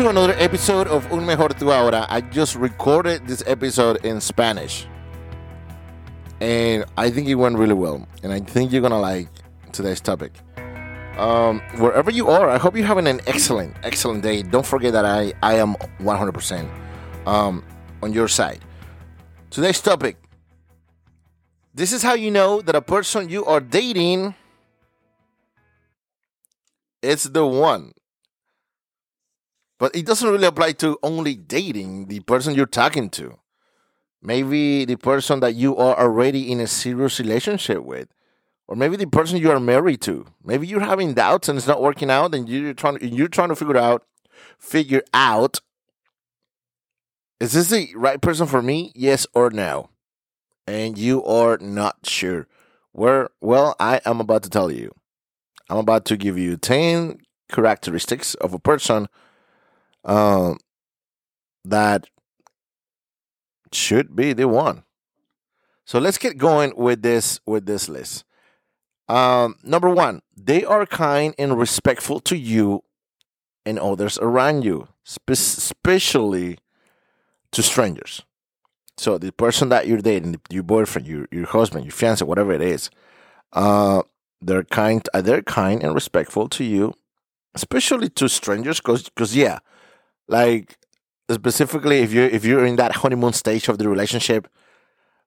to another episode of Un Mejor Tu Ahora. I just recorded this episode in Spanish. And I think it went really well. And I think you're going to like today's topic. Um, wherever you are, I hope you're having an excellent, excellent day. Don't forget that I, I am 100% um, on your side. Today's topic this is how you know that a person you are dating is the one. But it doesn't really apply to only dating the person you're talking to. Maybe the person that you are already in a serious relationship with. Or maybe the person you are married to. Maybe you're having doubts and it's not working out and you're trying you're trying to figure out figure out is this the right person for me? Yes or no? And you are not sure. Where well, I am about to tell you. I'm about to give you 10 characteristics of a person um, that should be the one. So let's get going with this with this list. Um, number one, they are kind and respectful to you and others around you, spe- especially to strangers. So the person that you're dating, your boyfriend, your your husband, your fiance, whatever it is, uh, they're kind. They're kind and respectful to you, especially to strangers. Because, because yeah, like specifically if you're if you're in that honeymoon stage of the relationship,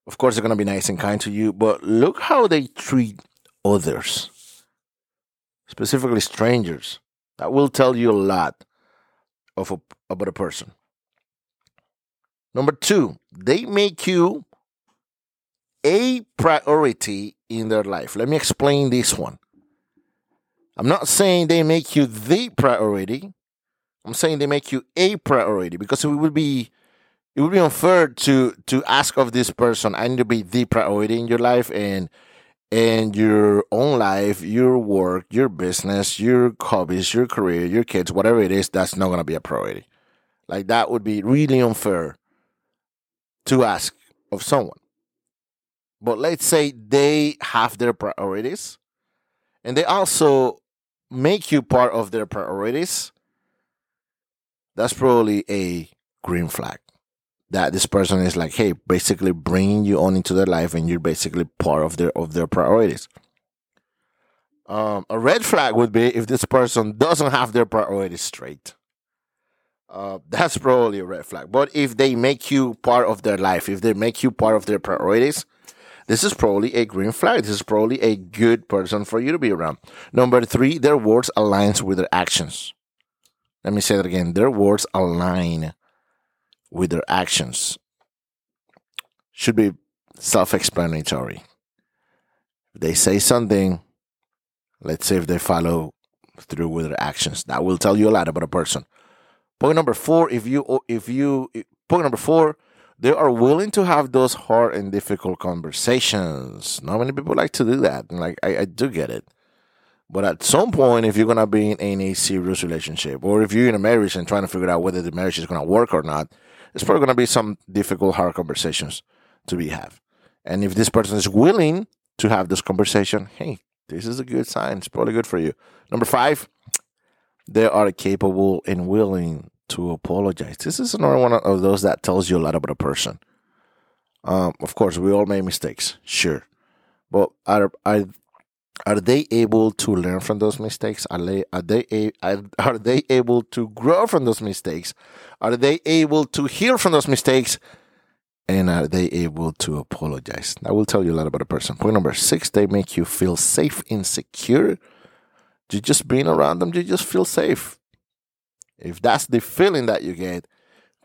of course they're gonna be nice and kind to you. But look how they treat others, specifically strangers. That will tell you a lot of a, about a person. Number two, they make you a priority in their life. Let me explain this one. I'm not saying they make you the priority. I'm saying they make you a priority because it would be it would be unfair to to ask of this person I need to be the priority in your life and and your own life, your work, your business, your hobbies, your career, your kids, whatever it is, that's not gonna be a priority. Like that would be really unfair to ask of someone. But let's say they have their priorities and they also make you part of their priorities that's probably a green flag that this person is like hey basically bringing you on into their life and you're basically part of their of their priorities um, a red flag would be if this person doesn't have their priorities straight uh, that's probably a red flag but if they make you part of their life if they make you part of their priorities this is probably a green flag. This is probably a good person for you to be around. Number three, their words aligns with their actions. Let me say that again. Their words align with their actions. Should be self explanatory. They say something, let's say if they follow through with their actions, that will tell you a lot about a person. Point number four, if you, if you, point number four, they are willing to have those hard and difficult conversations. Not many people like to do that. And like, I, I do get it. But at some point, if you're gonna be in a serious relationship, or if you're in a marriage and trying to figure out whether the marriage is gonna work or not, it's probably gonna be some difficult, hard conversations to be had. And if this person is willing to have this conversation, hey, this is a good sign. It's probably good for you. Number five, they are capable and willing to apologize. This is another one of those that tells you a lot about a person. Um, of course, we all make mistakes, sure, but are are are they able to learn from those mistakes? Are they are they are, they able to grow from those mistakes? Are they able to heal from those mistakes? And are they able to apologize? That will tell you a lot about a person. Point number six: they make you feel safe and secure. You just being around them, you just feel safe. If that's the feeling that you get,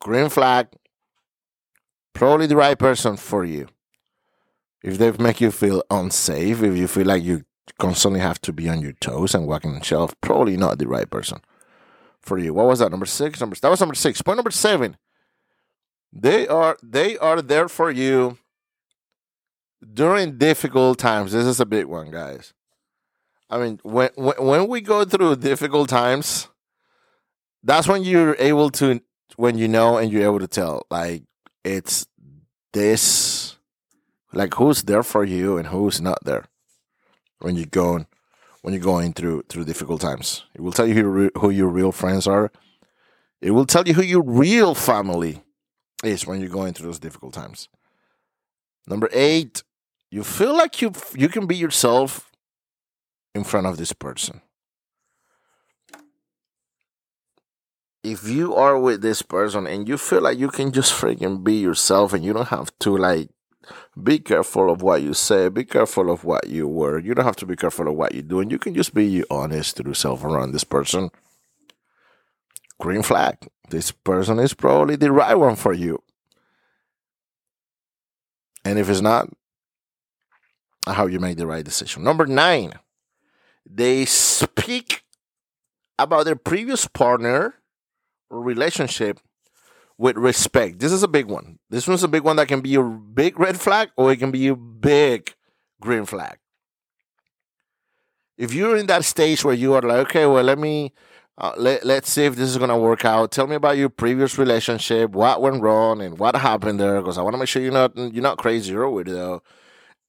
green flag, probably the right person for you. If they make you feel unsafe, if you feel like you constantly have to be on your toes and walking on shelf, probably not the right person for you. What was that? Number six? Number that was number six. Point number seven. They are they are there for you during difficult times. This is a big one, guys. I mean, when when, when we go through difficult times, that's when you're able to when you know and you're able to tell like it's this like who's there for you and who's not there when you're going when you're going through through difficult times it will tell you who, who your real friends are It will tell you who your real family is when you're going through those difficult times. Number eight, you feel like you you can be yourself in front of this person. If you are with this person and you feel like you can just freaking be yourself and you don't have to like be careful of what you say, be careful of what you wear. You don't have to be careful of what you do, and you can just be honest to yourself around this person. Green flag. This person is probably the right one for you. And if it's not, how you make the right decision. Number nine, they speak about their previous partner or relationship with respect. This is a big one. This one's a big one that can be a big red flag or it can be a big green flag. If you're in that stage where you are like, okay, well, let me uh, let, let's see if this is going to work out. Tell me about your previous relationship, what went wrong, and what happened there, because I want to make sure you're not you're not crazy or weirdo.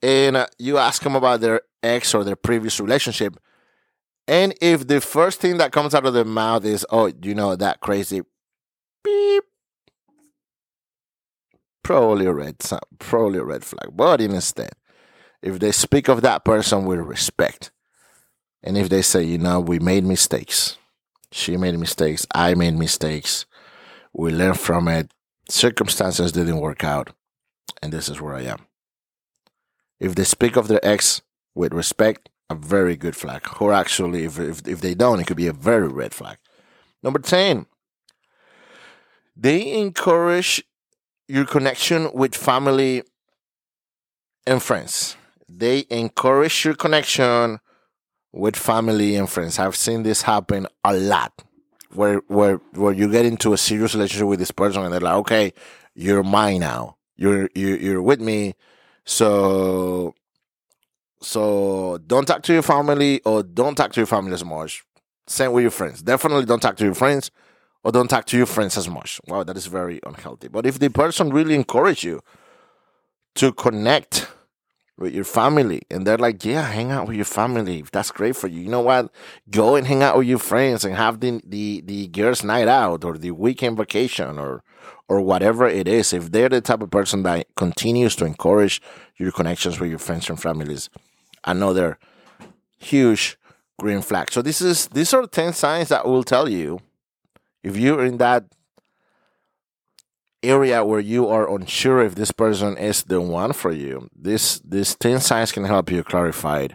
And uh, you ask them about their ex or their previous relationship, and if the first thing that comes out of their mouth is, "Oh, you know that crazy," beep, probably a red probably a red flag. But instead, if they speak of that person with respect, and if they say, you know, we made mistakes, she made mistakes, I made mistakes, we learned from it, circumstances didn't work out, and this is where I am. If they speak of their ex with respect, a very good flag. Or actually, if, if, if they don't, it could be a very red flag. Number 10, they encourage your connection with family and friends. They encourage your connection with family and friends. I've seen this happen a lot. Where where where you get into a serious relationship with this person and they're like, okay, you're mine now. You're you you're with me. So so don't talk to your family or don't talk to your family as much. Same with your friends. Definitely don't talk to your friends or don't talk to your friends as much. Wow, that is very unhealthy. But if the person really encourage you to connect with your family and they're like, yeah, hang out with your family. That's great for you. You know what? Go and hang out with your friends and have the, the, the girls night out or the weekend vacation or, or whatever it is. If they're the type of person that continues to encourage your connections with your friends and families, another huge green flag. So this is, these are 10 signs that will tell you if you're in that area where you are unsure if this person is the one for you, this this 10 signs can help you clarify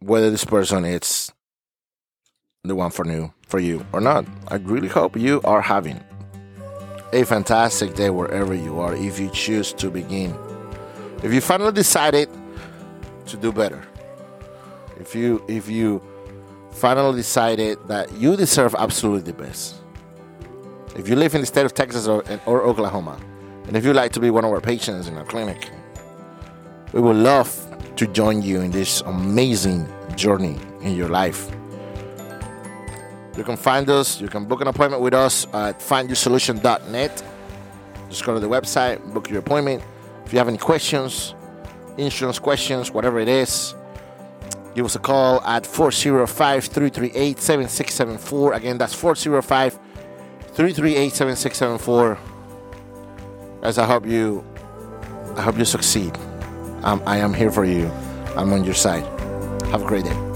whether this person is the one for you for you or not. I really hope you are having a fantastic day wherever you are if you choose to begin. If you finally decided to do better. If you if you finally decided that you deserve absolutely the best. If you live in the state of Texas or, or Oklahoma, and if you'd like to be one of our patients in our clinic, we would love to join you in this amazing journey in your life. You can find us, you can book an appointment with us at findyoursolution.net. Just go to the website, book your appointment. If you have any questions, insurance questions, whatever it is, Give us a call at 405 338 7674. Again, that's 405 338 7674. As I hope you, I hope you succeed. Um, I am here for you. I'm on your side. Have a great day.